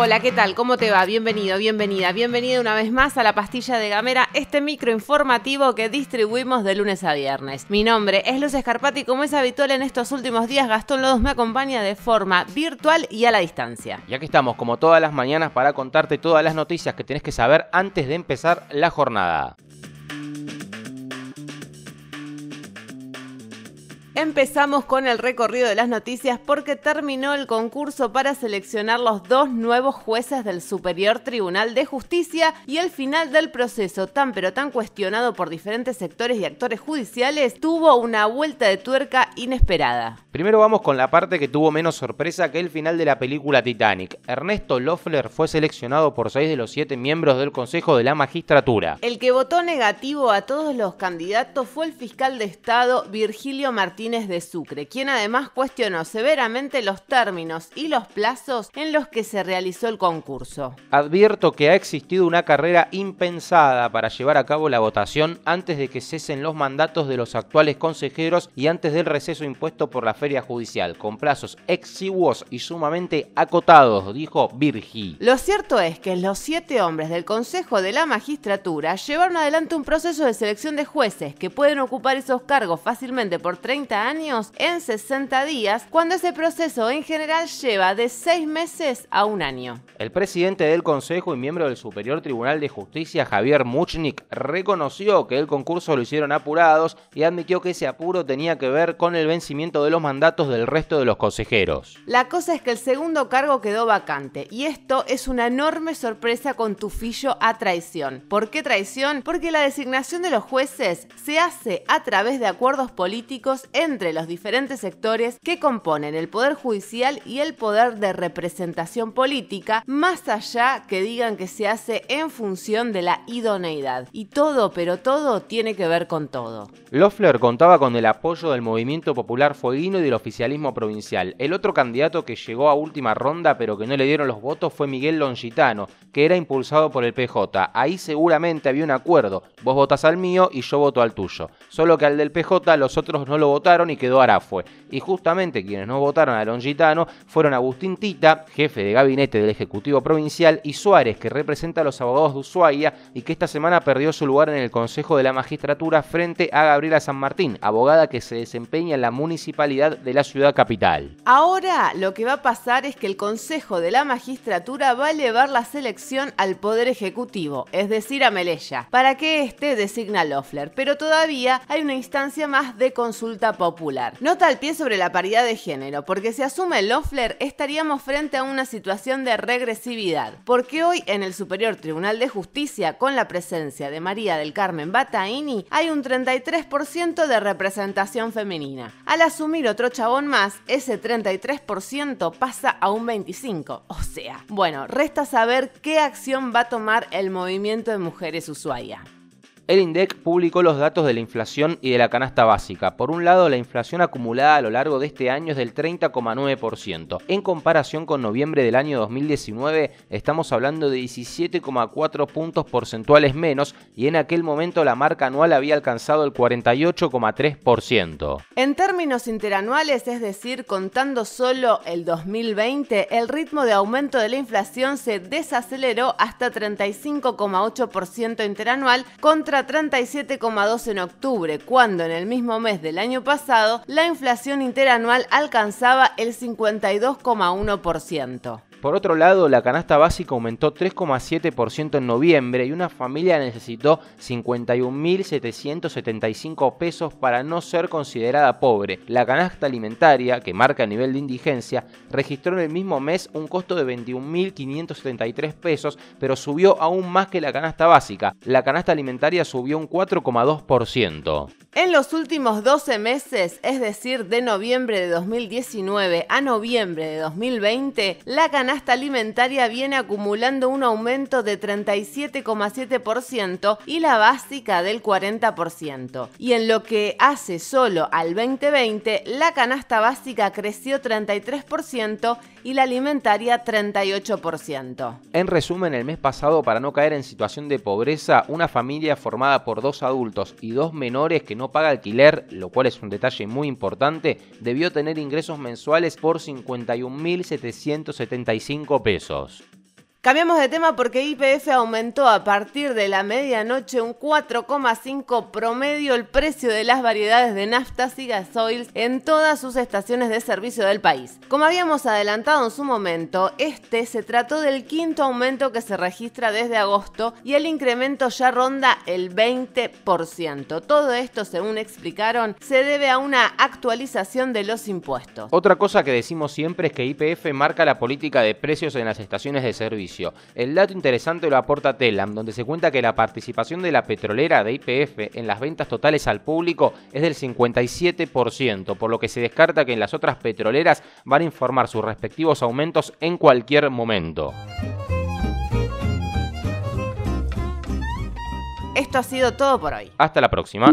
Hola, ¿qué tal? ¿Cómo te va? Bienvenido, bienvenida, bienvenida una vez más a la pastilla de Gamera, este micro informativo que distribuimos de lunes a viernes. Mi nombre es Luz Escarpati y como es habitual en estos últimos días, Gastón Lodos me acompaña de forma virtual y a la distancia. Y aquí estamos, como todas las mañanas, para contarte todas las noticias que tenés que saber antes de empezar la jornada. Empezamos con el recorrido de las noticias porque terminó el concurso para seleccionar los dos nuevos jueces del Superior Tribunal de Justicia y el final del proceso, tan pero tan cuestionado por diferentes sectores y actores judiciales, tuvo una vuelta de tuerca inesperada. Primero vamos con la parte que tuvo menos sorpresa que el final de la película Titanic. Ernesto Loeffler fue seleccionado por seis de los siete miembros del Consejo de la Magistratura. El que votó negativo a todos los candidatos fue el fiscal de Estado Virgilio Martínez de Sucre, quien además cuestionó severamente los términos y los plazos en los que se realizó el concurso. Advierto que ha existido una carrera impensada para llevar a cabo la votación antes de que cesen los mandatos de los actuales consejeros y antes del receso impuesto por la feria judicial, con plazos exiguos y sumamente acotados, dijo Virgi. Lo cierto es que los siete hombres del Consejo de la Magistratura llevaron adelante un proceso de selección de jueces que pueden ocupar esos cargos fácilmente por 30 años en 60 días, cuando ese proceso en general lleva de 6 meses a un año. El presidente del Consejo y miembro del Superior Tribunal de Justicia, Javier Muchnik, reconoció que el concurso lo hicieron apurados y admitió que ese apuro tenía que ver con el vencimiento de los mandatos del resto de los consejeros. La cosa es que el segundo cargo quedó vacante y esto es una enorme sorpresa con tufillo a traición. ¿Por qué traición? Porque la designación de los jueces se hace a través de acuerdos políticos entre los diferentes sectores que componen el Poder Judicial y el poder de representación política, más allá que digan que se hace en función de la idoneidad. Y todo, pero todo, tiene que ver con todo. Loeffler contaba con el apoyo del Movimiento Popular Fueguino y del oficialismo provincial. El otro candidato que llegó a última ronda pero que no le dieron los votos fue Miguel Longitano, que era impulsado por el PJ. Ahí seguramente había un acuerdo. Vos votas al mío y yo voto al tuyo. Solo que al del PJ los otros no lo votaron y quedó Arafue. Y justamente quienes no votaron a Longitano fueron Agustín Tita, jefe de gabinete del Ejecutivo Provincial, y Suárez, que representa a los abogados de Ushuaia y que esta semana perdió su lugar en el Consejo de la Magistratura frente a Gabriela San Martín, abogada que se desempeña en la municipalidad de la ciudad capital. Ahora lo que va a pasar es que el Consejo de la Magistratura va a elevar la selección al Poder Ejecutivo, es decir, a Melella, para que éste designa a Loeffler, pero todavía hay una instancia más de consulta popular. Nota al pie sobre la paridad de género, porque si asume Loeffler estaríamos frente a una situación de regresividad, porque hoy en el Superior Tribunal de Justicia, con la presencia de María del Carmen Bataini, hay un 33% de representación femenina. Al asumir otro chabón más, ese 33% pasa a un 25%. O sea, bueno, resta saber qué acción va a tomar el movimiento de mujeres Ushuaia. El INDEC publicó los datos de la inflación y de la canasta básica. Por un lado, la inflación acumulada a lo largo de este año es del 30,9%. En comparación con noviembre del año 2019, estamos hablando de 17,4 puntos porcentuales menos y en aquel momento la marca anual había alcanzado el 48,3%. En términos interanuales, es decir, contando solo el 2020, el ritmo de aumento de la inflación se desaceleró hasta 35,8% interanual contra 37,2 en octubre, cuando en el mismo mes del año pasado la inflación interanual alcanzaba el 52,1%. Por otro lado, la canasta básica aumentó 3,7% en noviembre y una familia necesitó 51.775 pesos para no ser considerada pobre. La canasta alimentaria, que marca el nivel de indigencia, registró en el mismo mes un costo de 21.573 pesos, pero subió aún más que la canasta básica. La canasta alimentaria subió un 4,2%. En los últimos 12 meses, es decir, de noviembre de 2019 a noviembre de 2020, la canasta canasta alimentaria viene acumulando un aumento de 37,7% y la básica del 40%. Y en lo que hace solo al 2020, la canasta básica creció 33% y la alimentaria 38%. En resumen, el mes pasado, para no caer en situación de pobreza, una familia formada por dos adultos y dos menores que no paga alquiler, lo cual es un detalle muy importante, debió tener ingresos mensuales por 51.775 pesos. Cambiamos de tema porque IPF aumentó a partir de la medianoche un 4,5 promedio el precio de las variedades de naftas y gasoils en todas sus estaciones de servicio del país. Como habíamos adelantado en su momento, este se trató del quinto aumento que se registra desde agosto y el incremento ya ronda el 20%. Todo esto, según explicaron, se debe a una actualización de los impuestos. Otra cosa que decimos siempre es que IPF marca la política de precios en las estaciones de servicio el dato interesante lo aporta Telam, donde se cuenta que la participación de la petrolera de IPF en las ventas totales al público es del 57%, por lo que se descarta que en las otras petroleras van a informar sus respectivos aumentos en cualquier momento. Esto ha sido todo por hoy. Hasta la próxima.